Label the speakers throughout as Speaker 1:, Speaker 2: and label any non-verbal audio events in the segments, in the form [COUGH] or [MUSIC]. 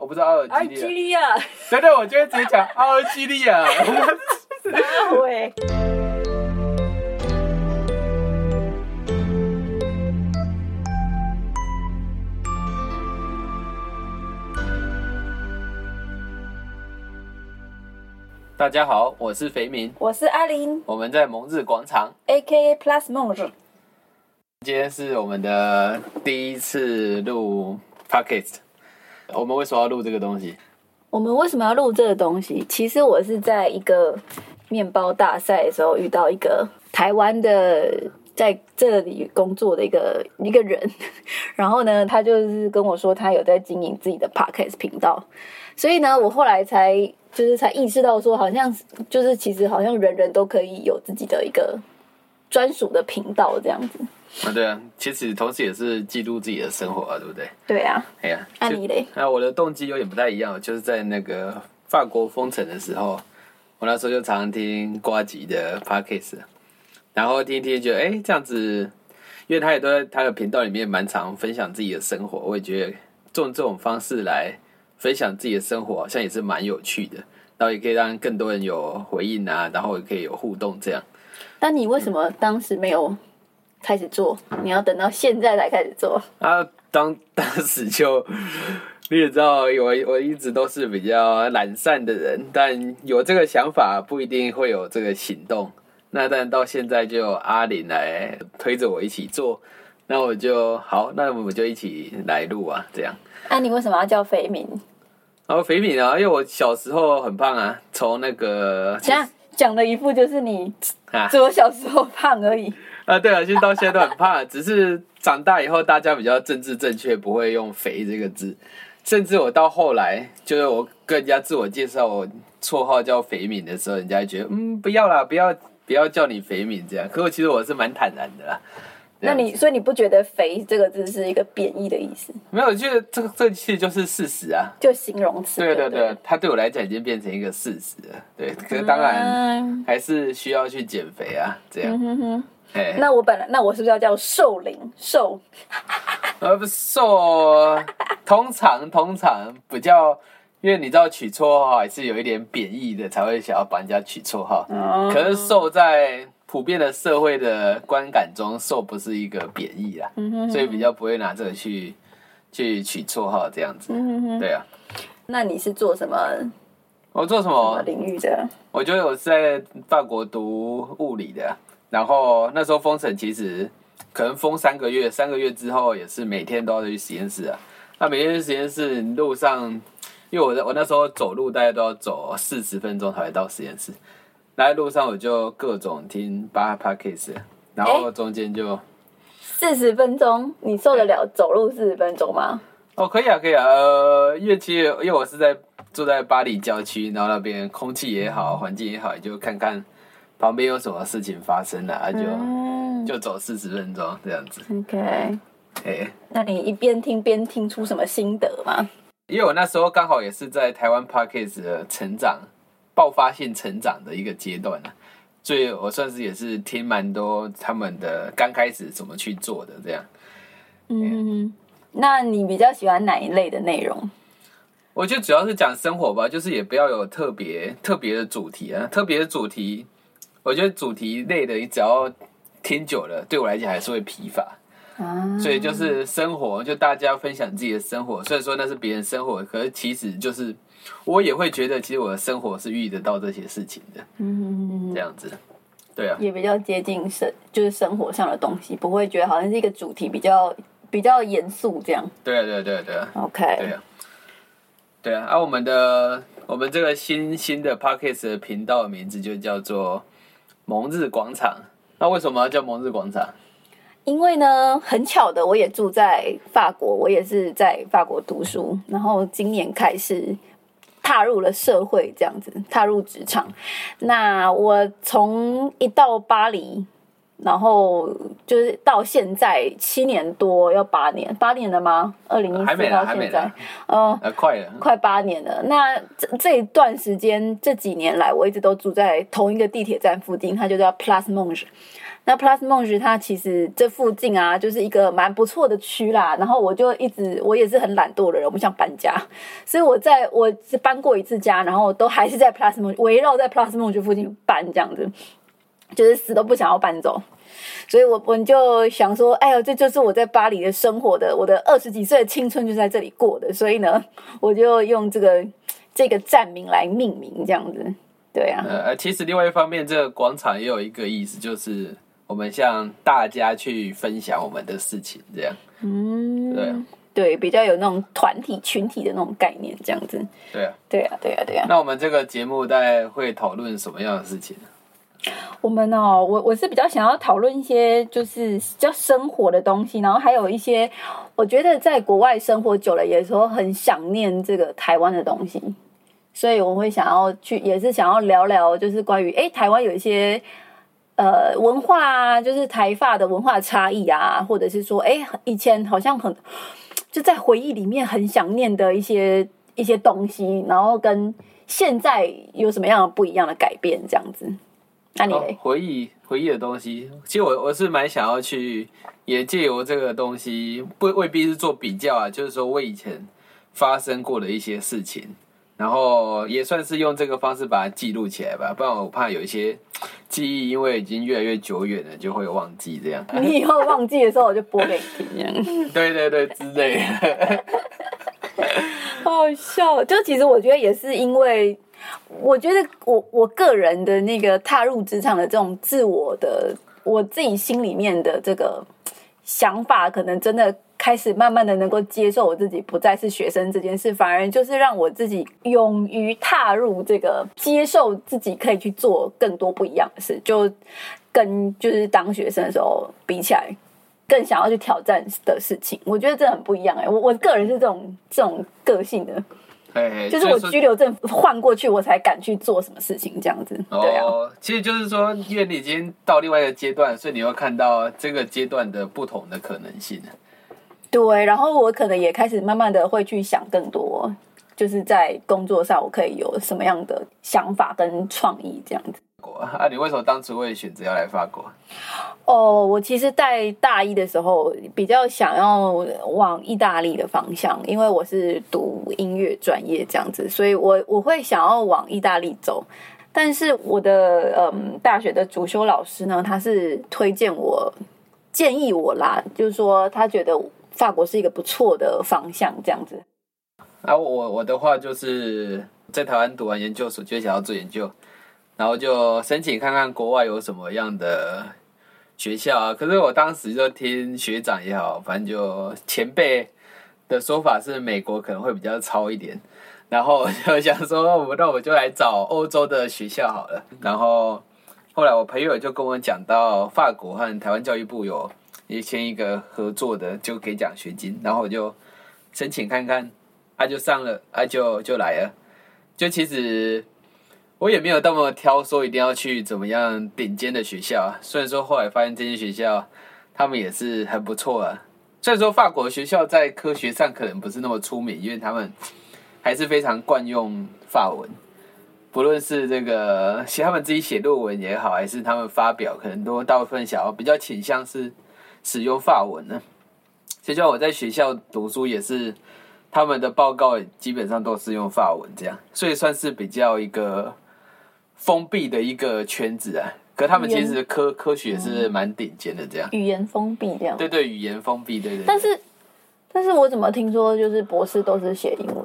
Speaker 1: 我不知道阿尔利
Speaker 2: 亚，
Speaker 1: 亚，对对，我就会直接讲阿尔及利亚。大家好，我是肥明，
Speaker 2: 我是阿林
Speaker 1: 我们在蒙日广场。
Speaker 2: ，A K A Plus Monge。
Speaker 1: 今天是我们的第一次录 podcast。我们为什么要录这个东西？
Speaker 2: 我们为什么要录这个东西？其实我是在一个面包大赛的时候遇到一个台湾的在这里工作的一个一个人，[LAUGHS] 然后呢，他就是跟我说他有在经营自己的 podcast 频道，所以呢，我后来才就是才意识到说，好像就是其实好像人人都可以有自己的一个专属的频道这样子。
Speaker 1: 啊，对啊，其实同时也是记录自己的生活啊，对不对？
Speaker 2: 对啊，
Speaker 1: 哎呀，就
Speaker 2: 那你嘞？
Speaker 1: 啊，我的动机有点不太一样，就是在那个法国封城的时候，我那时候就常常听瓜吉的 podcast，然后听一听觉得，哎，这样子，因为他也都在他的频道里面蛮常分享自己的生活，我也觉得用这种方式来分享自己的生活，好像也是蛮有趣的，然后也可以让更多人有回应啊，然后也可以有互动这样。
Speaker 2: 但你为什么当时没有开始做？你要等到现在才开始做？
Speaker 1: 啊，当当时就你也知道，我我一直都是比较懒散的人，但有这个想法不一定会有这个行动。那但到现在就阿林来推着我一起做，那我就好，那我们就一起来录啊，这样。
Speaker 2: 那、你为什么要叫肥敏？
Speaker 1: 然后肥敏啊，因为我小时候很胖啊，从那个
Speaker 2: 现在讲的一副就是你
Speaker 1: 啊
Speaker 2: 只有小时候胖而已。
Speaker 1: 啊，对啊，其实到现在都很怕，只是长大以后大家比较政治正确，不会用“肥”这个字。甚至我到后来，就是我跟人家自我介绍我绰号叫肥敏的时候，人家觉得嗯，不要啦，不要不要叫你肥敏这样。可我其实我是蛮坦然的啦。
Speaker 2: 那你所以你不觉得“肥”这个字是一个贬义的意思？
Speaker 1: 没有，我觉得这个这其实就是事实啊。
Speaker 2: 就形容词。
Speaker 1: 对对
Speaker 2: 对
Speaker 1: 对，它对我来讲已经变成一个事实了。对，可是当然
Speaker 2: 嗯
Speaker 1: 还是需要去减肥啊，这样。
Speaker 2: 嗯哼哼。
Speaker 1: 哎，
Speaker 2: 那我本来那我是不是要叫瘦龄瘦？[LAUGHS]
Speaker 1: 呃，不瘦，通常通常比较，因为你知道取绰号还是有一点贬义的，才会想要帮人家取绰号。
Speaker 2: 哦
Speaker 1: 可是瘦在普遍的社会的观感中，瘦不是一个贬义啦，
Speaker 2: 嗯
Speaker 1: 所以比较不会拿这个去去取绰号这样子。
Speaker 2: 嗯
Speaker 1: 对啊，
Speaker 2: 那你是做什么
Speaker 1: 我做什
Speaker 2: 什么
Speaker 1: 么？
Speaker 2: 领域的？
Speaker 1: 我觉得我是在法国读物理的，然后那时候封城其实可能封三个月，三个月之后也是每天都要去实验室啊。那每天去实验室路上，因为我在我那时候走路大概都要走四十分钟才会到实验室，那在路上我就各种听巴哈 podcast，然后中间就、
Speaker 2: 四十分钟，你受得了走路四十分钟吗？
Speaker 1: 哦可以啊可以啊，呃，因为其实因为我是在住在巴黎郊区，然后那边空气也好，环境也好，也就看看旁边有什么事情发生了、啊，就。
Speaker 2: 嗯
Speaker 1: 就走四十分钟这样子。
Speaker 2: ，OK。
Speaker 1: 哎、
Speaker 2: 那你一边听边听出什么心得吗？
Speaker 1: 因为我那时候刚好也是在台湾 Parkes 的成长、爆发性成长的一个阶段啊，所以我算是也是听蛮多他们的刚开始怎么去做的这样。
Speaker 2: 嗯，那你比较喜欢哪一类的内容？
Speaker 1: 我觉得主要是讲生活吧，就是也不要有特别特别的主题啊，特别的主题，我觉得主题类的，你只要听久了，对我来讲还是会疲乏。
Speaker 2: 啊，
Speaker 1: 所以就是生活，就大家分享自己的生活。虽然说那是别人生活，可是其实就是我也会觉得，其实我的生活是遇得到这些事情的，
Speaker 2: 嗯，
Speaker 1: 这样子。对啊，
Speaker 2: 也比较接近生，就是生活上的东西，不会觉得好像是一个主题比较比较严肃这样。
Speaker 1: 对啊，对啊，对啊，对啊
Speaker 2: ，OK，
Speaker 1: 对啊，对啊。啊，我们的我们这个新新的 Podcast 的频道的名字就叫做蒙日广场。那为什么要叫蒙日广场？
Speaker 2: 因为呢，很巧的，我也住在法国，我也是在法国读书，然后今年开始踏入了社会，这样子踏入职场。那我从一到巴黎，然后就是到现在七年多，要八年，八年了吗？二零一四到现在呃，
Speaker 1: 呃，快了。
Speaker 2: 快八年了。那这这一段时间，这几年来，我一直都住在同一个地铁站附近，它就叫 Plus Monge。那 Plus Monge 它其实这附近啊，就是一个蛮不错的区啦。然后我就一直我也是很懒惰的人，我不想搬家，所以我在我只搬过一次家，然后都还是在 Plus Monge 围绕在 Plus Monge 附近搬这样子，就是死都不想要搬走。所以我我就想说，哎呦，这就是我在巴黎的生活的，我的二十几岁的青春就在这里过的，所以呢，我就用这个这个站名来命名这样子。对啊，
Speaker 1: 呃，其实另外一方面，这个广场也有一个意思，就是我们向大家去分享我们的事情，这样。
Speaker 2: 嗯，
Speaker 1: 对
Speaker 2: 对，比较有那种团体群体的那种概念，这样子。
Speaker 1: 对啊，
Speaker 2: 对啊，对啊，对啊。
Speaker 1: 那我们这个节目大概会讨论什么样的事情呢？
Speaker 2: 我们哦，我我是比较想要讨论一些就是比较生活的东西，然后还有一些我觉得在国外生活久了，有时候很想念这个台湾的东西，所以我会想要去，也是想要聊聊，就是关于哎台湾有一些呃文化啊，就是台发的文化差异啊，或者是说哎以前好像很就在回忆里面很想念的一些一些东西，然后跟现在有什么样的不一样的改变，这样子。那你
Speaker 1: 哦？回忆回忆的东西，其实我我是蛮想要去，也借由这个东西，不未必是做比较啊，就是说我以前发生过的一些事情，然后也算是用这个方式把它记录起来吧，不然我怕有一些记忆因为已经越来越久远了，就会忘记这样。[LAUGHS]
Speaker 2: 你以后忘记的时候，我就播给你听，这样
Speaker 1: 对对对，之类的。
Speaker 2: 好 [LAUGHS] 好笑。就其实我觉得也是因为，我觉得我我个人的那个踏入职场的这种自我的，我自己心里面的这个想法，可能真的开始慢慢的能够接受我自己不再是学生这件事，反而就是让我自己勇于踏入这个接受自己可以去做更多不一样的事，就跟就是当学生的时候比起来。更想要去挑战的事情，我觉得这很不一样哎、我我个人是这种这种个性的，
Speaker 1: 哎，
Speaker 2: 就是我拘留证换过去，我才敢去做什么事情这样子。对啊，
Speaker 1: 哦，其实就是说，因为你已经到另外一个阶段，所以你会看到这个阶段的不同的可能性。
Speaker 2: 对，然后我可能也开始慢慢的会去想更多，就是在工作上我可以有什么样的想法跟创意这样子。
Speaker 1: 国 [LAUGHS] 啊，你为什么当初会选择要来法国？
Speaker 2: 哦，我其实，在大一的时候比较想要往意大利的方向，因为我是读音乐专业这样子，所以我我会想要往意大利走。但是我的嗯大学的主修老师呢，他是推荐我建议我啦，就是说他觉得法国是一个不错的方向，这样子。
Speaker 1: 啊，我我的话就是在台湾读完研究所，就想要做研究，然后就申请看看国外有什么样的学校啊。可是我当时就听学长也好，反正就前辈的说法是美国可能会比较糙一点，然后我就想说，我那我就来找欧洲的学校好了。然后后来我朋友就跟我讲到法国和台湾教育部有也签一个合作的，就给奖学金，然后我就申请看看。他、就上了，他、就就来了。就其实我也没有那么挑，说一定要去怎么样顶尖的学校啊。虽然说后来发现这些学校他们也是很不错啊。虽然说法国学校在科学上可能不是那么出名，因为他们还是非常惯用法文，不论是这个写他们自己写论文也好，还是他们发表，可能都大部分想要比较倾向是使用法文呢。就像我在学校读书也是。他们的报告基本上都是用法文这样，所以算是比较一个封闭的一个圈子啊。可他们其实科科学是蛮顶尖的这样。
Speaker 2: 语言封闭这样。
Speaker 1: 对对，语言封闭，对对。
Speaker 2: 但是，但是我怎么听说就是博士都是写英文？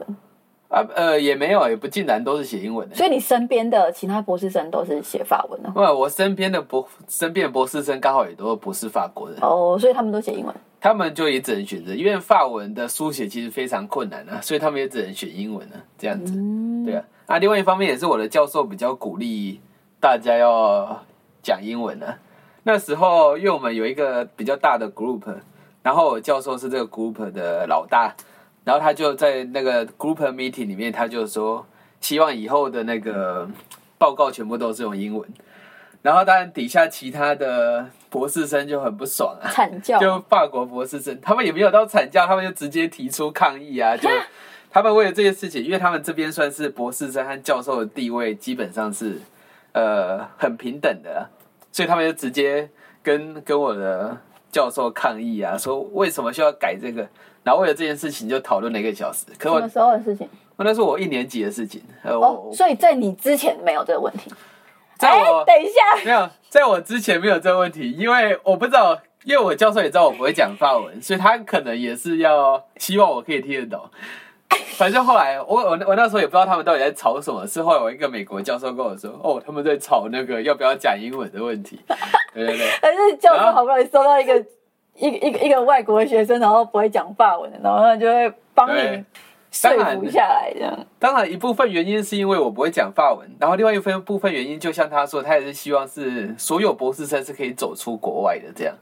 Speaker 1: 啊呃也没有，也不尽然都是写英文的。
Speaker 2: 所以你身边的其他博士生都是写法文的？
Speaker 1: 不，我身边的博身边的博士生刚好也都不是法国人。
Speaker 2: 哦，所以他们都写英文。
Speaker 1: 他们就也只能选择，因为法文的书写其实非常困难啊，所以他们也只能选英文啊，这样子。
Speaker 2: 嗯、
Speaker 1: 对啊，啊，另外一方面也是我的教授比较鼓励大家要讲英文啊。那时候，因为我们有一个比较大的 group，然后我教授是这个 group 的老大，然后他就在那个 group meeting 里面，他就说希望以后的那个报告全部都是用英文。然后当然底下其他的博士生就很不爽啊，
Speaker 2: 惨叫，
Speaker 1: 就法国博士生，他们也没有到惨叫，他们就直接提出抗议啊，就他们为了这件事情，因为他们这边算是博士生和教授的地位基本上是呃很平等的，所以他们就直接跟跟我的教授抗议啊，说为什么需要改这个，然后为了这件事情就讨论了一个小时。可我
Speaker 2: 什么时候的事情？
Speaker 1: 那是我一年级的事情，呃，
Speaker 2: 哦，所以在你之前没有这个问题。
Speaker 1: 在我
Speaker 2: 哎等一下，
Speaker 1: 没有，在我之前没有这个问题，因为我不知道，因为我教授也知道我不会讲法文，所以他可能也是要希望我可以听得懂。反正后来我我我那时候也不知道他们到底在吵什么，是后来我一个美国教授跟我说，哦，他们在吵那个要不要讲英文的问题。对对对，
Speaker 2: 但 [LAUGHS] 是教授好不容易收到一个一个一个一个外国的学生，然后不会讲法文的，然后他就会帮你
Speaker 1: 对
Speaker 2: 说服下来，这样。
Speaker 1: 当然一部分原因是因为我不会讲法文，然后另外一分部分原因，就像他说，他也是希望是所有博士生是可以走出国外的这样。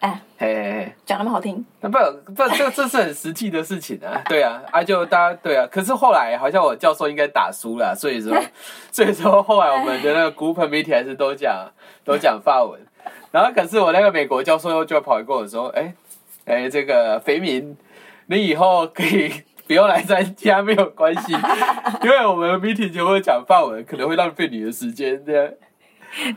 Speaker 2: 哎，
Speaker 1: 嘿。
Speaker 2: 讲那么好听，
Speaker 1: 那不不，这这是很实际的事情啊，[LAUGHS] 对啊，啊就大家对啊，可是后来好像我教授应该打输了，所以说 [LAUGHS] 所以说后来我们的那个 group meeting 还是都讲都讲法文，然后可是我那个美国教授就跑来跟我说，哎哎，这个肥民，你以后可以不用来参加没有关系，[LAUGHS] 因为我们 meeting 就会讲范文，可能会浪费你的时间这样。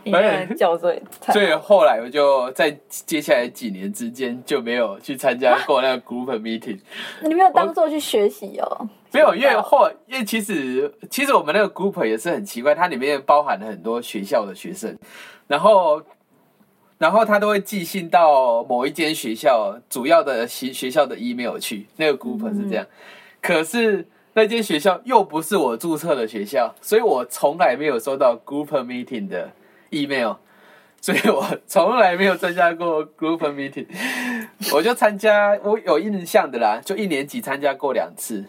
Speaker 2: 你的教授
Speaker 1: 所以后来我就在接下来几年之间就没有去参加过那个 group meeting。[LAUGHS]
Speaker 2: 你没有当做去学习哦。
Speaker 1: 没有，因为后因为其实其实我们那个 group 也是很奇怪，它里面包含了很多学校的学生，然后然后他都会寄信到某一间学校主要的学学校的 email 去，那个 group 是这样。可是那间学校又不是我注册的学校，所以我从来没有收到 group meeting 的 email。所以我从来没有参加过 group meeting，我就参加我有印象的啦，就一年级参加过两次。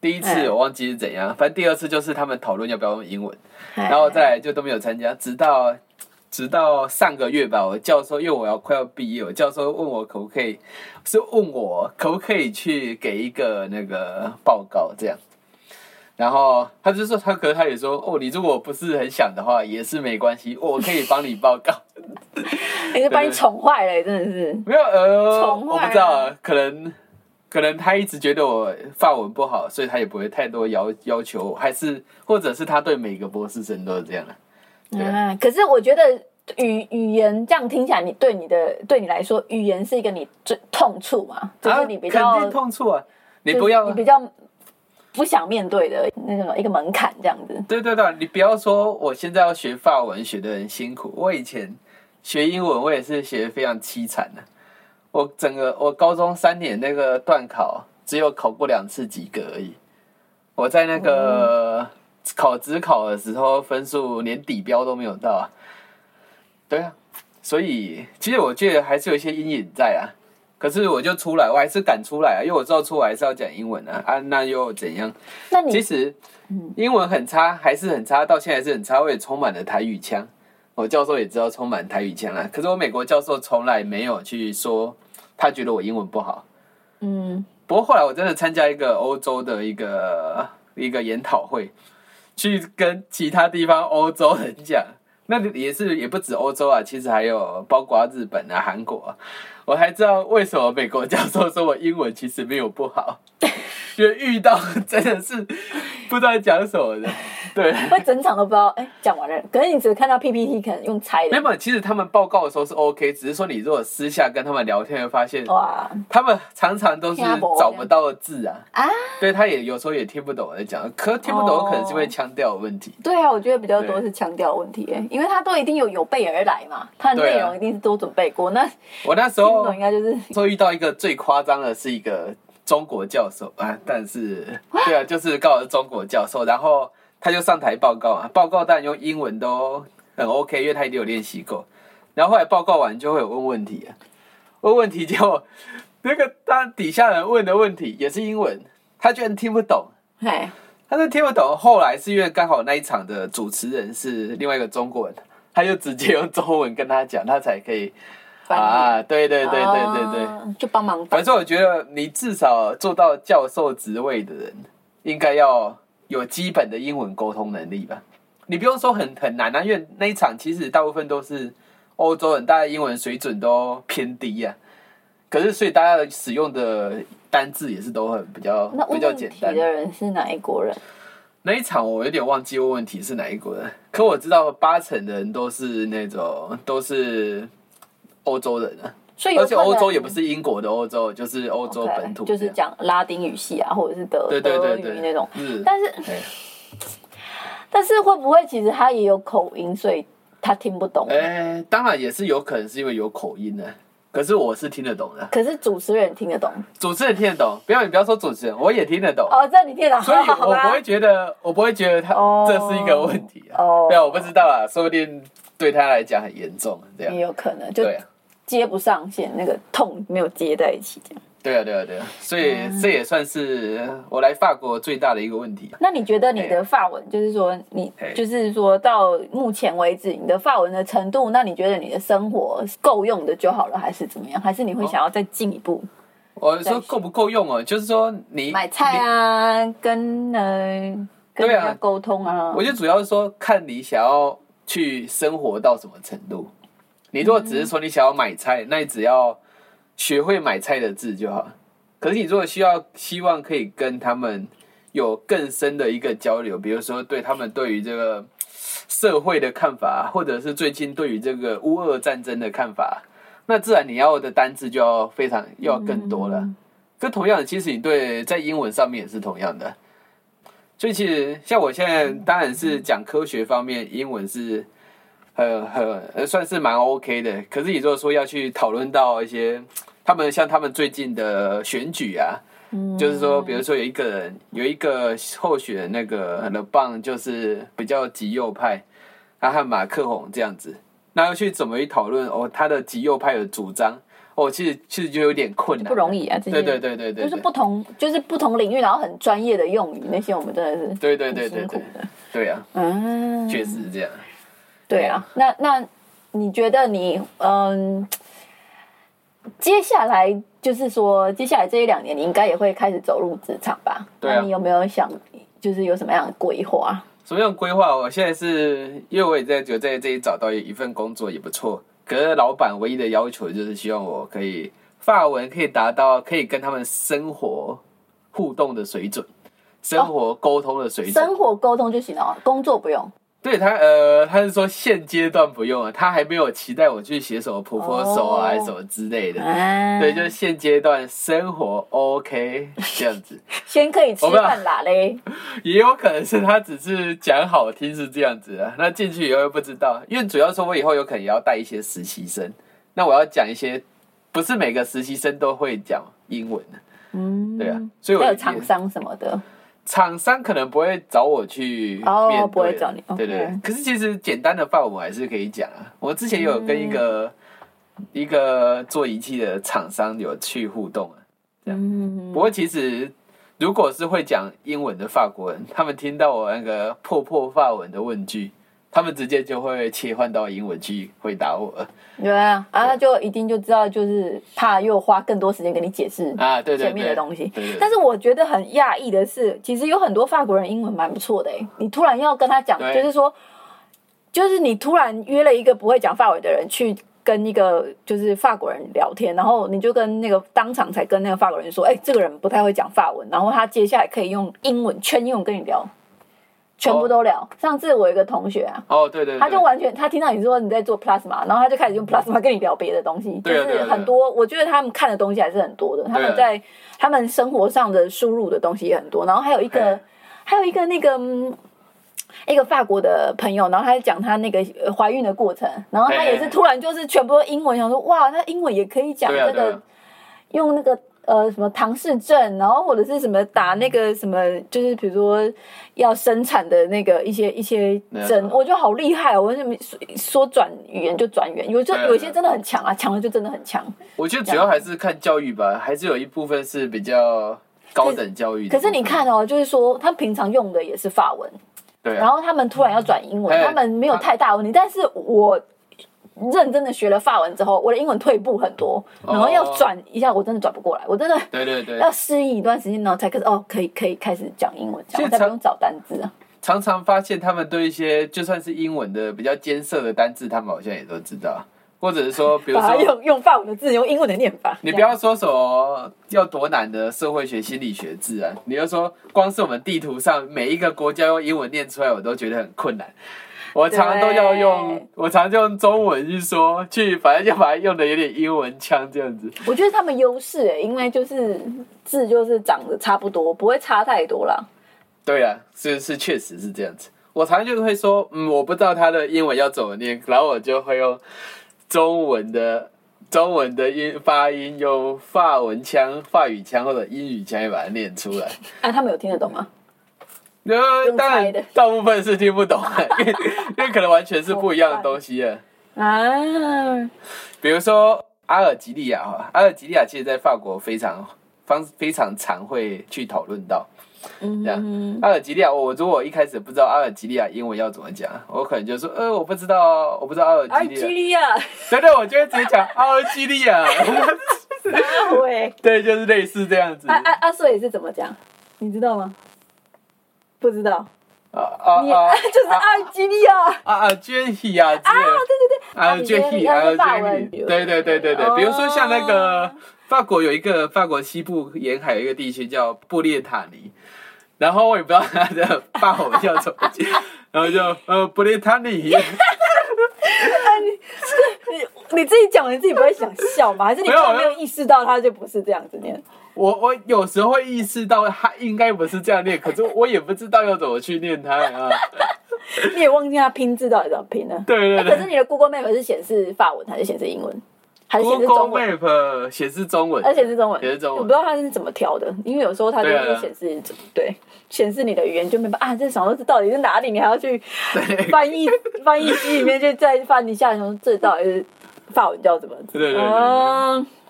Speaker 1: 第一次
Speaker 2: 嗯
Speaker 1: 我忘记是怎样，反正第二次就是他们讨论要不要用英文，
Speaker 2: 然
Speaker 1: 然后再来就都没有参加，直到直到上个月吧，我教授因为我要快要毕业，我教授问我可不可以，是问我可不可以去给一个那个报告这样。然后他就说，他可是他也说，哦，你如果不是很想的话，也是没关系，我可以帮你报告。[LAUGHS]
Speaker 2: 也是把你宠坏了，真的是。
Speaker 1: 没有，呃，
Speaker 2: 宠坏
Speaker 1: 我不知道啊，可能可能他一直觉得我发文不好，所以他也不会太多要要求我，还是或者是他对每个博士生都是这样的。对
Speaker 2: 嗯，可是我觉得语语言这样听起来，你对你的对你来说，语言是一个你最痛处嘛，就是你比较、
Speaker 1: 痛处啊！你
Speaker 2: 就是
Speaker 1: 不要
Speaker 2: 你比较不想面对的那种一个门槛，这样子。
Speaker 1: 对对对，你不要说我现在要学法文学的很辛苦，我以前学英文我也是学的非常凄惨的。我整个我高中三年那个段考只有考过两次及格而已。我在那个考职考的时候分数连底标都没有到啊。对啊，所以其实我觉得还是有一些阴影在啊。可是我就出来，我还是敢出来啊，因为我知道出来是要讲英文啊，啊，那又怎样？
Speaker 2: 那你
Speaker 1: 其实英文很差，还是很差，到现在还是很差，我也充满了台语腔。我教授也知道充满台语腔啊，可是我美国教授从来没有去说他觉得我英文不好。
Speaker 2: 嗯，
Speaker 1: 不过后来我真的参加一个欧洲的一个一个研讨会，去跟其他地方欧洲人讲，那也是也不止欧洲啊，其实还有包括日本啊、韩国啊。我还知道为什么美国教授说我英文其实没有不好，因为遇到真的是不知道讲什么的。对，
Speaker 2: 会整场都不知道，哎，讲完了。可是你只看到 PPT，可能用猜的。
Speaker 1: 没有，其实他们报告的时候是 OK，只是说你如果私下跟他们聊天，会发现
Speaker 2: 哇
Speaker 1: 他们常常都是找不到字啊。
Speaker 2: 啊！
Speaker 1: 对，他也有时候也听不懂我在讲，可听不懂
Speaker 2: 哦
Speaker 1: 可能是因为腔调的问题。
Speaker 2: 对啊，我觉得比较多是腔调问题，哎因为他都一定有有备而来嘛，他的内容一定是都准备过。那
Speaker 1: 我那时
Speaker 2: 听不
Speaker 1: 候
Speaker 2: 懂应该就是
Speaker 1: 说遇到一个最夸张的是一个中国教授啊，但是对啊，就是告诉中国教授，然后他就上台报告啊，报告当然用英文都很 OK，因为他一定有练习过。然后后来报告完就会有问问题啊，问问题就那个当底下人问的问题也是英文，他居然听不懂。
Speaker 2: 哎，
Speaker 1: 他是听不懂，后来是因为刚好那一场的主持人是另外一个中国人，他就直接用中文跟他讲，他才可以
Speaker 2: 翻译
Speaker 1: 啊，对对对对对对。
Speaker 2: 啊就帮忙
Speaker 1: 反正我觉得你至少做到教授职位的人，应该要有基本的英文沟通能力吧。你不用说很很难啊，因为那一场其实大部分都是欧洲人，大家英文水准都偏低呀、可是所以大家使用的单字也是都很比较比较简单。
Speaker 2: 的人是哪一国人？
Speaker 1: 那一场我有点忘记问问题是哪一国人，可我知道八成的人都是那种都是欧洲人啊，
Speaker 2: 所以
Speaker 1: 而且欧洲也不是英国的欧洲，就是欧洲本土
Speaker 2: 就是讲拉丁语系啊，或者是德
Speaker 1: 对对
Speaker 2: 德
Speaker 1: 对对。
Speaker 2: 语那种。
Speaker 1: 是，
Speaker 2: 但是
Speaker 1: 哎
Speaker 2: 但是会不会其实他也有口音，所以他听不懂？
Speaker 1: 哎，当然也是有可能是因为有口音的，可是我是听得懂的，
Speaker 2: 可是主持人听得懂。
Speaker 1: 主持人听得懂，不要你不要说主持人，我也听得懂。
Speaker 2: 哦，这你听得懂，
Speaker 1: 所以我 [LAUGHS] 不会觉得，我不会觉得他
Speaker 2: 哦。
Speaker 1: 这是一个问题啊。
Speaker 2: 哦。
Speaker 1: 对啊，我不知道啊，说不定对他来讲很严重，这样。
Speaker 2: 也。有可能就
Speaker 1: 对啊，
Speaker 2: 接不上线，那个痛没有接在一起这样。
Speaker 1: 对啊，对啊，对啊，所以
Speaker 2: 嗯
Speaker 1: 这也算是我来法国最大的一个问题。
Speaker 2: 那你觉得你的法文，就是说你就是说到目前为止，你的法文的程度，那你觉得你的生活够用的就好了，还是怎么样？还是你会想要再进一步
Speaker 1: 我说够不够用哦？就是说你
Speaker 2: 买菜啊，跟呃跟人家沟通啊？
Speaker 1: 我觉得主要是说看你想要去生活到什么程度。你如果只是说你想要买菜，那你只要学会买菜的字就好。可是你如果需要希望可以跟他们有更深的一个交流，比如说对他们对于这个社会的看法，或者是最近对于这个乌俄战争的看法，那自然你要的单字就要非常要更多了。可同样的，其实你对在英文上面也是同样的。所以其实像我现在当然是讲科学方面，英文是很很呃算是蛮 OK 的。可是你如果说要去讨论到一些他们像他们最近的选举啊，嗯就是说比如说有一个人有一个候选人那个勒棒就是比较极右派，他和马克宏这样子，那要去怎么去讨论哦他的极右派的主张哦，其实其实就有点困难，
Speaker 2: 不容易啊，这些
Speaker 1: 对对对对对，
Speaker 2: 就是不同，就是不同领域，然后很专业的用语，那些我们真的是
Speaker 1: 对对对对对。对啊，
Speaker 2: 嗯，
Speaker 1: 确实是这样。
Speaker 2: 对啊。那那你觉得你嗯，接下来就是说，接下来这一两年，你应该也会开始走入职场吧？
Speaker 1: 对啊
Speaker 2: 那你有没有想，就是有什么样的规划？
Speaker 1: 什么样规划？我现在是因为我也在觉得在这里找到一份工作也不错，可是老板唯一的要求就是希望我可以发文可以达到可以跟他们生活互动的水准，生活沟通的水准。
Speaker 2: 生活沟通就行了，工作不用。
Speaker 1: 对他，呃，他是说现阶段不用啊，他还没有期待我去写什么 proposal 啊，
Speaker 2: 哦
Speaker 1: 还是什么之类的。
Speaker 2: 啊，
Speaker 1: 对，就是现阶段生活 [LAUGHS] OK 这样子，[LAUGHS]
Speaker 2: 先可以吃饭啦嘞。[LAUGHS]
Speaker 1: 也有可能是他只是讲好听是这样子啊，那进去以后又不知道，因为主要说我以后有可能也要带一些实习生，那我要讲一些不是每个实习生都会讲英文的，
Speaker 2: 嗯，
Speaker 1: 对啊，所以我
Speaker 2: 有厂商什么的。
Speaker 1: 厂商可能不会找我去
Speaker 2: 哦
Speaker 1: 面对。
Speaker 2: 不会找你
Speaker 1: 对对可是其实简单的法文我还是可以讲啊。我之前有跟一个、一个做仪器的厂商有去互动啊。
Speaker 2: 嗯，
Speaker 1: 不过其实如果是会讲英文的法国人，他们听到我那个破破法文的问句，他们直接就会切换到英文去回答我了
Speaker 2: 对啊，啊，他就一定就知道，就是怕又花更多时间跟你解释
Speaker 1: 啊。对对
Speaker 2: 前面的
Speaker 1: 对，
Speaker 2: 东西。
Speaker 1: 对对
Speaker 2: 但是我觉得很讶异的是，其实有很多法国人英文蛮不错的诶。你突然要跟他讲，就是说，就是你突然约了一个不会讲法文的人去跟一个就是法国人聊天，然后你就跟那个当场才跟那个法国人说，哎、这个人不太会讲法文，然后他接下来可以用英文全英文跟你聊，全部都聊。上次我有一个同学啊，
Speaker 1: 哦对对，对。
Speaker 2: 他就完全他听到你说你在做 plasma，然后他就开始用 plasma 跟你聊别的东西，就是很多，我觉得他们看的东西还是很多的，他们在他们生活上的输入的东西也很多，然后还有一个还有一个那个。嗯一个法国的朋友，然后他在讲他那个呃怀孕的过程，然后他也是突然就是全部都英文，想说哇，他英文也可以讲这个，用那个呃什么唐氏症，然后或者是什么打那个什么，就是比如说要生产的那个一些一些针，我觉得好厉害哦！我什么说说转语言就转语言，有就有些真的很强啊，强的就真的很强。
Speaker 1: 我觉得主要还是看教育吧，还是有一部分是比较高等教育。
Speaker 2: 可是你看哦，就是说他平常用的也是法文，
Speaker 1: 对啊，
Speaker 2: 然后他们突然要转英文，他们没有太大问题，但是我。认真的学了法文之后，我的英文退步很多，然后要转一下，我真的转不过来，我真的
Speaker 1: 对对对，
Speaker 2: 要适应一段时间，然后才开始哦，可以可以开始讲英文，这样我才不用找单字啊。
Speaker 1: 常常发现他们对一些就算是英文的比较艰涩的单字，他们好像也都知道，或者是说，比如说。
Speaker 2: 用用法文的字，用英文的念法。
Speaker 1: 你不要说什么要多难的社会学、心理学字啊，你就说光是我们地图上每一个国家用英文念出来，我都觉得很困难。我常常都要用，我常用中文去说，去反正就把它用的有点英文腔这样子。
Speaker 2: 我觉得他们优势哎，因为就是字就是长得差不多，不会差太多啦。
Speaker 1: 对啊，是是确实是这样子。我常常就会说，嗯，我不知道他的英文要怎么念，然后我就会用中文的中文的音发音，用法文腔、法语腔或者英语腔把它念出来。[LAUGHS]
Speaker 2: 啊，他们有听得懂吗？
Speaker 1: 呃，当然大部分是听不懂，[LAUGHS] 因为因为可能完全是不一样的东西啊。
Speaker 2: 啊，
Speaker 1: 比如说阿尔及利亚哈，阿尔及利亚其实在法国非常方非常常会去讨论到。这样
Speaker 2: 嗯，
Speaker 1: 阿尔及利亚，我如果一开始不知道阿尔及利亚英文要怎么讲，我可能就说，呃，我不知道，我不知道阿尔
Speaker 2: 阿
Speaker 1: 及利亚，
Speaker 2: 基利亚，
Speaker 1: 对对，我就会直接讲阿尔及利亚，[LAUGHS] [LAUGHS] 对，就是类似这样子。
Speaker 2: 阿阿阿穗是怎么讲？你知道吗？不知道，
Speaker 1: 啊啊
Speaker 2: 你
Speaker 1: 啊 [LAUGHS]
Speaker 2: 就是阿基利亚。
Speaker 1: 啊。啊，捐喜啊，啊，对对对，啊，捐喜，啊，
Speaker 2: 啊你觉得法
Speaker 1: 捐
Speaker 2: 文。
Speaker 1: 喜，对对对对对，
Speaker 2: 哦。
Speaker 1: 比如说像那个法国有一个法国西部沿海有一个地区叫布列塔尼，然后我也不知道它的法文叫什么讲，[LAUGHS] 然后就呃布列塔尼，[LAUGHS]
Speaker 2: 你你自己讲，你自己不会想笑吗？还是你根本没有意识到它就不是这样子念？
Speaker 1: 我我有时候会意识到他应该不是这样念，可是我也不知道要怎么去念它啊。[LAUGHS]
Speaker 2: 你也忘记它拼字到底怎么拼了？
Speaker 1: 对对
Speaker 2: 可是你的 Google Map 是显示法文还是显示英文，还是显示
Speaker 1: Google
Speaker 2: 中文
Speaker 1: ？Map 显示中文，
Speaker 2: 而且是中文，
Speaker 1: 显示中文。
Speaker 2: 我不知道它是怎么调的，因为有时候它就
Speaker 1: 对啊
Speaker 2: 是显示对显示你的语言就没办法啊，这想说这到底是哪里，你还要去翻译翻译机里面去再翻一下，想说这到底是法文叫怎么？
Speaker 1: 对对对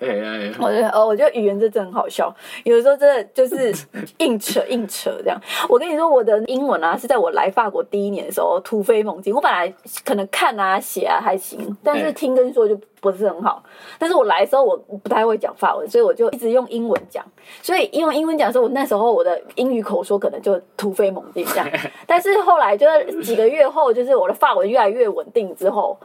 Speaker 1: 哎哎，
Speaker 2: 我觉得哦，我觉得语言这真的很好笑，有的时候真的就是 [LAUGHS] 硬扯硬扯这样。我跟你说，我的英文啊是在我来法国第一年的时候突飞猛进。我本来可能看啊写啊还行，但是听跟说就不是很好。但是我来的时候我不太会讲法文，所以我就一直用英文讲。所以用英文讲的时候，我那时候我的英语口说可能就突飞猛进这样。[LAUGHS] 但是后来就是几个月后，就是我的法文越来越稳定之后，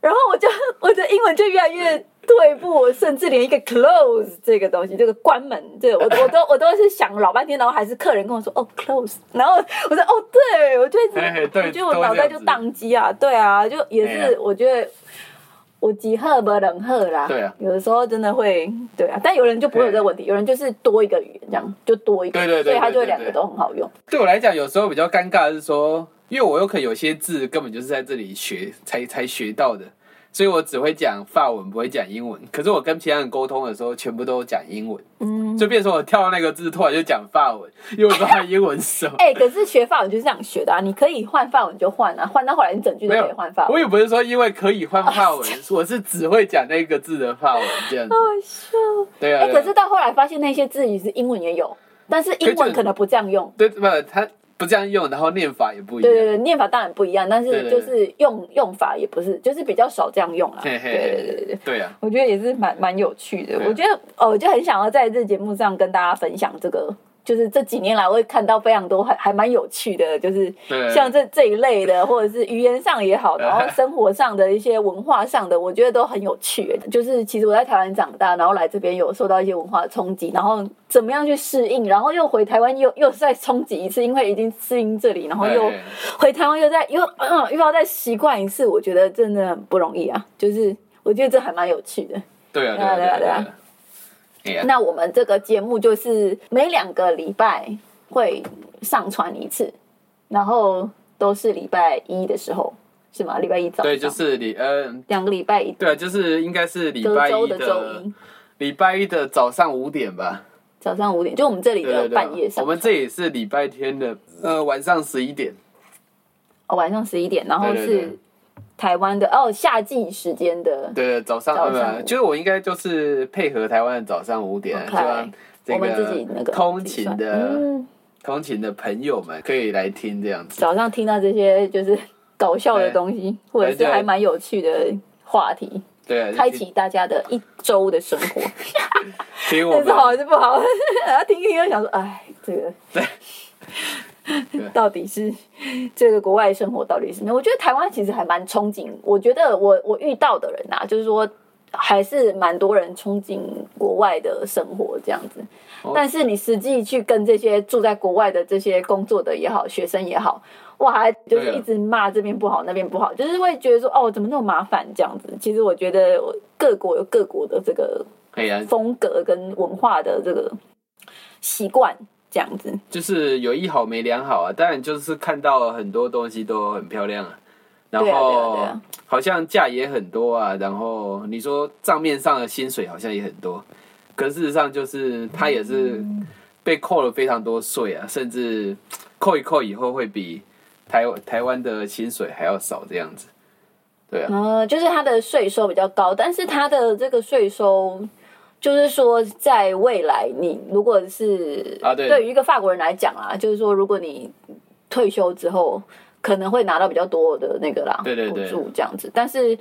Speaker 2: 然后我就 [LAUGHS] 我的英文就越来越退步，我甚至连一个 close 这个东西，这个关门，这个我我都 [LAUGHS] 我都是想老半天，然后还是客人跟我说哦 close，[LAUGHS] 然后我说哦对，我就一直我觉得我脑袋就宕机啊，对啊，就也是我觉得。我几赫不能喝啦，
Speaker 1: 对啊
Speaker 2: 有的时候真的会，对啊，但有人就不会有这个问题，有人就是多一个语言这样，就多一个，
Speaker 1: 对对对
Speaker 2: 所以他就两个都很好用。
Speaker 1: 对我来讲，有时候比较尴尬的是说，因为我有可能有些字根本就是在这里学才才学到的，所以我只会讲法文，不会讲英文。可是我跟其他人沟通的时候，全部都讲英文，
Speaker 2: 嗯，
Speaker 1: 就变成我跳到那个字，突然就讲法文，因为我不知道它英文是什么。[LAUGHS]
Speaker 2: 哎、可是学法文就是这样学的啊！你可以换法文就换啊，换到后来你整句都可以换法，文。
Speaker 1: 我也不是说因为可以换法文，[LAUGHS] 我是只会讲那个字的法文这样子。
Speaker 2: 好笑。
Speaker 1: 对啊，
Speaker 2: 哎、可是到后来发现那些字也是英文也有，但是英文可能不这样用。
Speaker 1: 对不，他不这样用，然后念法也不一样。
Speaker 2: 对对对，念法当然不一样，但是就是用用法也不是，就是比较少这样用啦。对对对对对。
Speaker 1: 对啊，
Speaker 2: 我觉得也是蛮蛮有趣的。
Speaker 1: 啊
Speaker 2: 我觉得哦，我就很想要在这节目上跟大家分享这个，就是这几年来我会看到非常多还还蛮有趣的，就是像这这一类的，或者是语言上也好，[LAUGHS] 然后生活上的一些文化上的，我觉得都很有趣。就是其实我在台湾长大，然后来这边有受到一些文化的冲击，然后怎么样去适应，然后又回台湾又又再冲击一次，因为已经适应这里，然后又
Speaker 1: 哎
Speaker 2: 回台湾又再又、嗯、又要再习惯一次，我觉得真的很不容易啊。就是我觉得这还蛮有趣的。
Speaker 1: 对啊，对啊，对啊，对啊。
Speaker 2: 那我们这个节目就是每两个礼拜会上传一次，然后都是礼拜一的时候，是吗？礼拜一早，
Speaker 1: 对，就是礼呃，
Speaker 2: 两个礼拜一，
Speaker 1: 对啊，就是应该是礼拜一
Speaker 2: 周的周
Speaker 1: 的
Speaker 2: 一
Speaker 1: 礼拜一的早上五点吧。
Speaker 2: 早上五点，就我们这里的半夜上
Speaker 1: 我们这也是礼拜天的呃晚上十一点。
Speaker 2: 哦晚上十一点，然后是台湾的哦夏季时间的，
Speaker 1: 对对，早上
Speaker 2: 早上
Speaker 1: 呃，就是我应该就是配合台湾的早上五点
Speaker 2: ，OK
Speaker 1: 希望这
Speaker 2: 我们自己那个
Speaker 1: 通勤的
Speaker 2: 嗯，
Speaker 1: 通勤的朋友们可以来听这样子。
Speaker 2: 早上听到这些就是 [LAUGHS] 搞笑的
Speaker 1: 对
Speaker 2: 东西，或者是
Speaker 1: 对
Speaker 2: 还蛮有趣的话题，
Speaker 1: 对啊，
Speaker 2: 开启大家的一周的生活。[LAUGHS]
Speaker 1: 听我
Speaker 2: 们 [LAUGHS] 是好还是不好？然后听一听就想说，哎，这个
Speaker 1: 对 [LAUGHS]
Speaker 2: 到底是这个国外生活到底是什么？我觉得台湾其实还蛮憧憬。我觉得我我遇到的人啊，就是说还是蛮多人憧憬国外的生活这样子。
Speaker 1: 哦
Speaker 2: 但是你实际去跟这些住在国外的这些工作的也好，学生也好，哇，还就是一直骂这边不好那边不好，就是会觉得说哦，怎么那么麻烦这样子。其实我觉得各国有各国的这个风格跟文化的这个习惯这样子。
Speaker 1: 就是有一好没两好啊。当然就是看到很多东西都很漂亮啊，然
Speaker 2: 对啊啊
Speaker 1: 后好像价也很多啊，然后你说账面上的薪水好像也很多，可事实上就是他也是被扣了非常多税啊，甚至扣一扣以后会比台台湾的薪水还要少这样子。对啊，
Speaker 2: 呃，就是他的税收比较高，但是他的这个税收，就是说在未来，你如果是
Speaker 1: 啊对
Speaker 2: 于一个法国人来讲啊，就是说如果你退休之后，可能会拿到比较多的那个啦，
Speaker 1: 对对对
Speaker 2: 补助这样子。但是，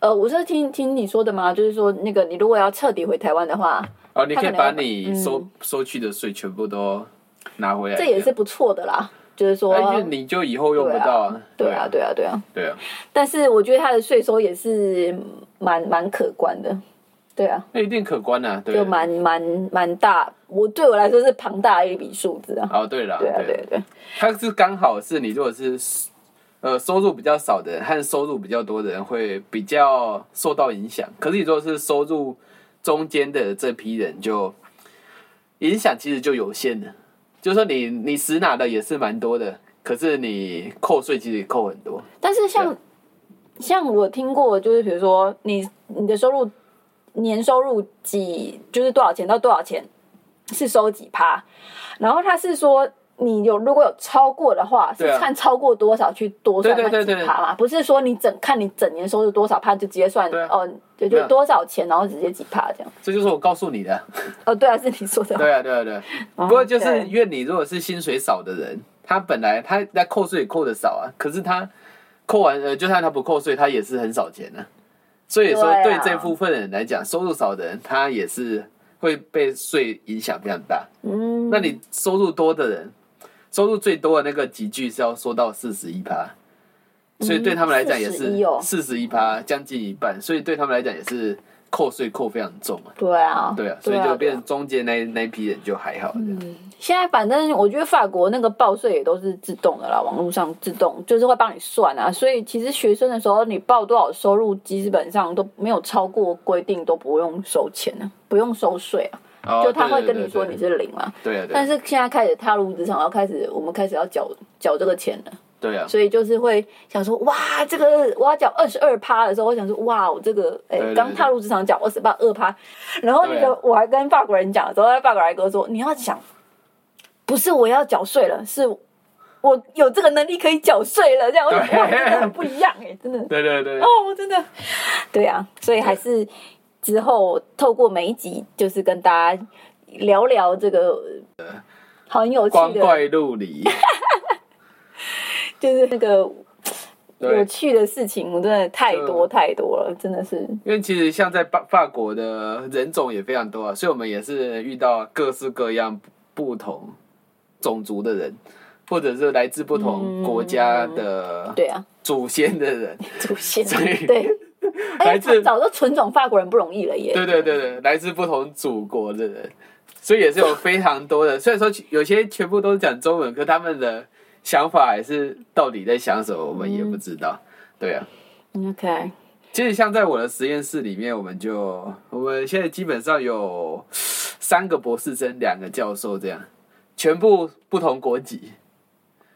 Speaker 2: 呃，我是听听你说的嘛，就是说那个你如果要彻底回台湾的话，
Speaker 1: 哦，你可以把你收、收去的税全部都拿回来，
Speaker 2: 这也是不错的啦。就是说，
Speaker 1: 你就以后用不到啊。
Speaker 2: 对啊，对啊，对啊。
Speaker 1: 对啊，
Speaker 2: 但是我觉得他的税收也是蛮蛮可观的，对啊。
Speaker 1: 那一定可观啊。对
Speaker 2: 就蛮蛮蛮大，我对我来说是庞大的一笔数字啊。
Speaker 1: 哦，对了，
Speaker 2: 对啊，对对，
Speaker 1: 它是刚好是你如果是呃收入比较少的人和收入比较多的人会比较受到影响，可是你如果是收入中间的这批人就影响其实就有限的，就是说你你实拿的也是蛮多的，可是你扣税其实也扣很多。
Speaker 2: 但是像像我听过，就是比如说你你的收入年收入几就是多少钱到多少钱是收几趴，然后他是说。你有如果有超过的话，是看超过多少去多算几趴嘛？不是说你整看你整年收入多少趴就直接算哦，就
Speaker 1: 没有
Speaker 2: 就多少钱，然后直接几趴这样。
Speaker 1: 这就是我告诉你的。
Speaker 2: 哦，对啊，是你说的。
Speaker 1: 对啊，对啊，对不过就是
Speaker 2: 对
Speaker 1: 因为你如果是薪水少的人，他本来他在扣税也扣的少啊，可是他扣完呃，就算他不扣税，他也是很少钱的、所以说
Speaker 2: 对
Speaker 1: 这部分人来讲，收入少的人他也是会被税影响非常大。
Speaker 2: 嗯，
Speaker 1: 那你收入多的人，收入最多的那个集聚是要缩到四十一趴，所以对他们来讲也是
Speaker 2: 41哦。
Speaker 1: 四十一趴，将近一半，所以对他们来讲也是扣税扣非常重啊。
Speaker 2: 对啊，
Speaker 1: 对啊，所以就变成中间那那一批人就还好这样。
Speaker 2: 现在反正我觉得法国那个报税也都是自动的啦，网络上自动就是会帮你算啊。所以其实学生的时候，你报多少收入，基本上都没有超过规定，都不用收钱啊，不用收税啊。
Speaker 1: 哦
Speaker 2: 就他会跟你说你是零嘛。
Speaker 1: 对啊，
Speaker 2: 但是现在开始踏入职场，然后开始我们开始要缴缴这个钱了，
Speaker 1: 对啊，
Speaker 2: 所以就是会想说，哇，这个我要缴二十二趴的时候，我想说，哇，我这个哎刚踏入职场缴二十八二趴，然后那个我还跟法国人讲的时候，法国人还跟我说，你要想，不是我要缴税了，是我有这个能力可以缴税了，这样我想
Speaker 1: 对。
Speaker 2: 哇，真的很不一样哎，真的。
Speaker 1: 对对对
Speaker 2: 哦，真的，对啊，所以还是之后透过每一集，就是跟大家聊聊这个很有趣的，
Speaker 1: 光怪陆离。[LAUGHS]
Speaker 2: 就是那个有，趣的事情，我真的太多太多了，真的是。
Speaker 1: 因为其实像在法法国的人种也非常多啊，所以我们也是遇到各式各样不同种族的人，或者是来自不同国家的
Speaker 2: 对啊，
Speaker 1: 祖先的人。[LAUGHS]
Speaker 2: 祖先对，[LAUGHS] 哎
Speaker 1: 来自
Speaker 2: 找到纯种法国人不容易了耶。
Speaker 1: 对对对对，来自不同祖国的人，所以也是有非常多的。虽然说有些全部都是讲中文，可他们的想法还是到底在想什么，我们也不知道。对啊
Speaker 2: ，，OK，
Speaker 1: 其实像在我的实验室里面，我们就我们现在基本上有三个博士生，两个教授，这样全部不同国籍。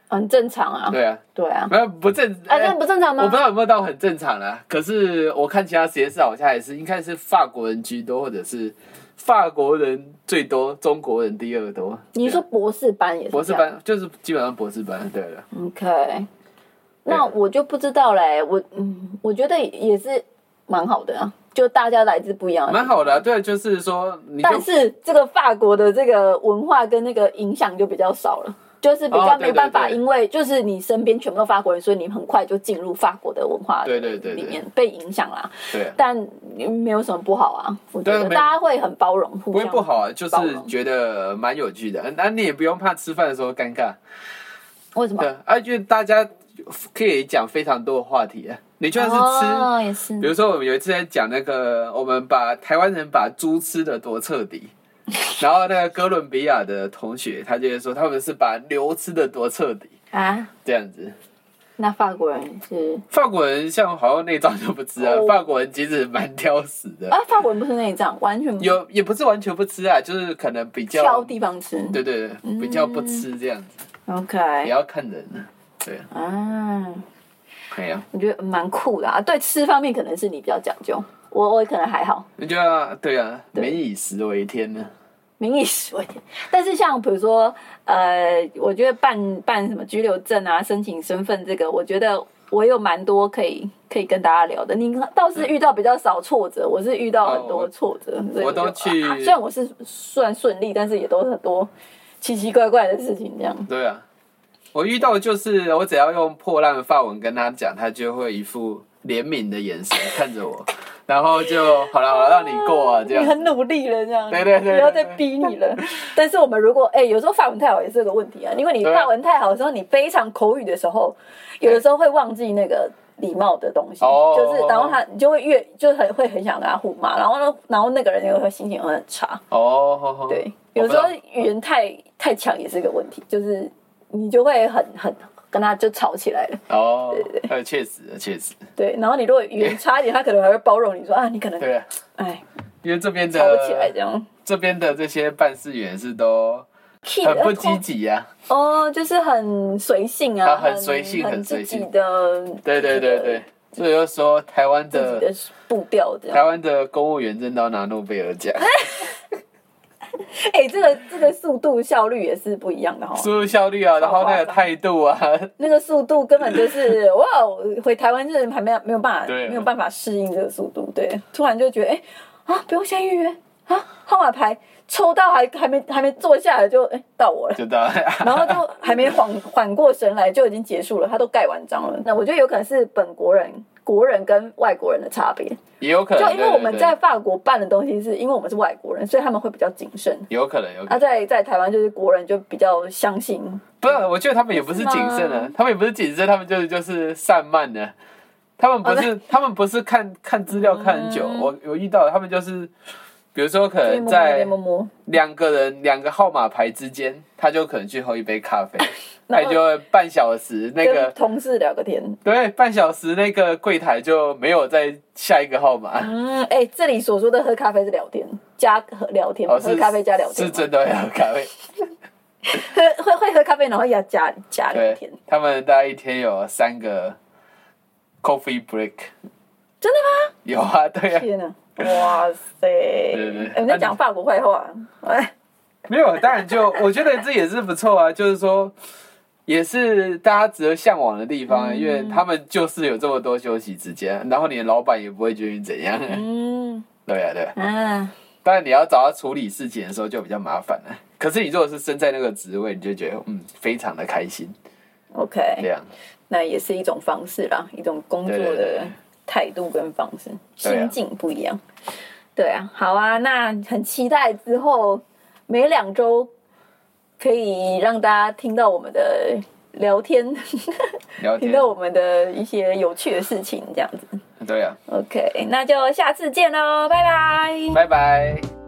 Speaker 2: 很正常啊。
Speaker 1: 对啊，
Speaker 2: 对啊，
Speaker 1: 没有不正，
Speaker 2: 啊，这不正常吗
Speaker 1: 我不？知道有没有到很正常啦，可是我看其他实验室好像还是应该是法国人居多，或者是法国人最多，中国人第二多。
Speaker 2: 你说博士班也是
Speaker 1: 博士班就是基本上博士班，对了
Speaker 2: ，OK，那我就不知道嘞。我嗯，我觉得也是蛮好的啊，就大家来自不一样的，
Speaker 1: 蛮好的啊、对，就是说你就
Speaker 2: 但是这个法国的这个文化跟那个影响就比较少了，就是比较没办法，因为就是你身边全部都法国人，所以你很快就进入法国的文化
Speaker 1: 对对对对
Speaker 2: 里面被影响啦。
Speaker 1: 对啊，
Speaker 2: 但没有什么不好啊，我觉得大家会很包容，
Speaker 1: 不会不好啊，就是觉得蛮有趣的。那你也不用怕吃饭的时候尴尬，
Speaker 2: 为什么
Speaker 1: 对？啊，因为大家可以讲非常多的话题啊。你就算是吃，
Speaker 2: 哦，也是
Speaker 1: 比如说我们有一次在讲那个，我们把台湾人把猪吃的多彻底，[LAUGHS] 然后那个哥伦比亚的同学他就会说他们是把牛吃的多彻底，
Speaker 2: 啊。
Speaker 1: 这样子。
Speaker 2: 那法国人是
Speaker 1: 法国人像好像内脏就不吃啊，
Speaker 2: 哦
Speaker 1: 法国人其实蛮挑食的，
Speaker 2: 啊，法国人不是内脏，完全不
Speaker 1: 有也不是完全不吃啊，就是可能比较
Speaker 2: 挑地方吃。
Speaker 1: 对对对，比较不吃这样子，也
Speaker 2: OK，也
Speaker 1: 要看人呢。对，
Speaker 2: 啊，
Speaker 1: 可以啊，
Speaker 2: 我觉得蛮酷的啊。对吃方面可能是你比较讲究，我我可能还好，
Speaker 1: 那就要对啊，民以食为天呢。
Speaker 2: 民以食为天。但是像比如说，呃，我觉得办办什么居留证啊、申请身份这个，我觉得我有蛮多可以可以跟大家聊的。你倒是遇到比较少挫折，我是遇到很多挫折。
Speaker 1: 我都去
Speaker 2: 啊虽然我是算顺利，但是也都很多奇奇怪怪的事情这样。
Speaker 1: 对啊，我遇到就是我只要用破烂的法文跟他讲，他就会一副怜悯的眼神看着我，然后就好了，好了，让你过啊，这样。
Speaker 2: 你很努力了，这样，
Speaker 1: 对对对对
Speaker 2: 不要再逼你了。但是我们如果哎、有时候法文太好也是个问题啊，因为你
Speaker 1: 对啊。
Speaker 2: 法文太好的时候，你非常口语的时候，有的时候会忘记那个礼貌的东西，
Speaker 1: 哦。
Speaker 2: 就是然后他你就会越就很会很想跟他互骂，然后呢，然后那个人又会心情会很差。
Speaker 1: 哦，
Speaker 2: 对，有时候语言太太强也是个问题，就是你就会很很跟他就吵起来了。
Speaker 1: 哦，呃，确实，确实，
Speaker 2: 对，然后你如果语言差一点，他可能还会包容你说啊，你可能
Speaker 1: 对啊，
Speaker 2: 哎
Speaker 1: 因为这边
Speaker 2: 吵不起来这
Speaker 1: 的
Speaker 2: 样。
Speaker 1: 这边的这些办事员是都很不积极呀、
Speaker 2: 哦，就是很随性啊，
Speaker 1: 他很随性
Speaker 2: 很
Speaker 1: 很随性。
Speaker 2: 的，
Speaker 1: 对对对对，所以就说台湾的
Speaker 2: 步调。
Speaker 1: 台湾的公务员真的要拿诺贝尔奖，[LAUGHS] [LAUGHS]
Speaker 2: 哎、这个这个速度效率也是不一样的哈。
Speaker 1: 速度效率啊，然后那个态度啊，[LAUGHS]
Speaker 2: 那个速度根本就是哇，回台湾就是还没有没有办法
Speaker 1: 对
Speaker 2: 没有办法适应这个速度，对，突然就觉得哎、啊，不用先预约啊，号码牌抽到还还没还没坐下来就哎、到我了。
Speaker 1: 就到
Speaker 2: 然后就还没缓缓过神来，就已经结束了，他都盖完章了。那我觉得有可能是本国人、国人跟外国人的差别。
Speaker 1: 也有可能，
Speaker 2: 就因为我们在法国办的东西，是因为我们是外国人，所以他们会比较谨慎。
Speaker 1: 有可能有可
Speaker 2: 啊，
Speaker 1: 能，
Speaker 2: 在在台湾就是国人就比较相信，
Speaker 1: 不是，我觉得他们也不是谨慎的他们也不是谨慎，他们就是就是散漫的。他们不
Speaker 2: 哦
Speaker 1: 是，他们不是看看资料看很久。
Speaker 2: 嗯
Speaker 1: 我我遇到他们就是，比如说可能在两个人两个号码牌之间，他就可能去喝一杯咖啡，[LAUGHS] 那
Speaker 2: 然后
Speaker 1: 你就会半小时那
Speaker 2: 跟
Speaker 1: 个
Speaker 2: 同事聊个天。
Speaker 1: 对半小时那个柜台就没有再下一个号码。
Speaker 2: 嗯，哎、这里所说的喝咖啡是聊天加喝聊天，
Speaker 1: 哦，
Speaker 2: 喝咖啡加聊天
Speaker 1: 是
Speaker 2: 吗，
Speaker 1: 真的要喝咖啡。[LAUGHS]
Speaker 2: 喝会会喝咖啡，然后要加加聊天，，
Speaker 1: 他们大概一天有三个 coffee break。
Speaker 2: 真的吗？
Speaker 1: 有啊，对啊，
Speaker 2: 天哪！[LAUGHS] 哇塞！
Speaker 1: 对对
Speaker 2: 哎我们在讲法国坏话，哎，
Speaker 1: 没有，当然就我觉得这也是不错啊，[LAUGHS] 就是说。也是大家值得向往的地方因为他们就是有这么多休息时间，然后你的老板也不会觉得你怎样。
Speaker 2: 嗯 [LAUGHS]
Speaker 1: 对啊，对啊。
Speaker 2: 嗯，
Speaker 1: 当然你要找他处理事情的时候就比较麻烦了。可是你如果是身在那个职位，你就觉得嗯非常的开心
Speaker 2: ，OK，
Speaker 1: 样。
Speaker 2: 那也是一种方式啦，一种工作的态度跟方式，心境不一样。对啊，好啊，那很期待之后每两周可以让大家听到我们的聊天，
Speaker 1: 聊天 [LAUGHS]
Speaker 2: 听到我们的一些有趣的事情，这样子。
Speaker 1: 对啊
Speaker 2: ，OK，那就下次见喽，拜拜。
Speaker 1: 拜拜。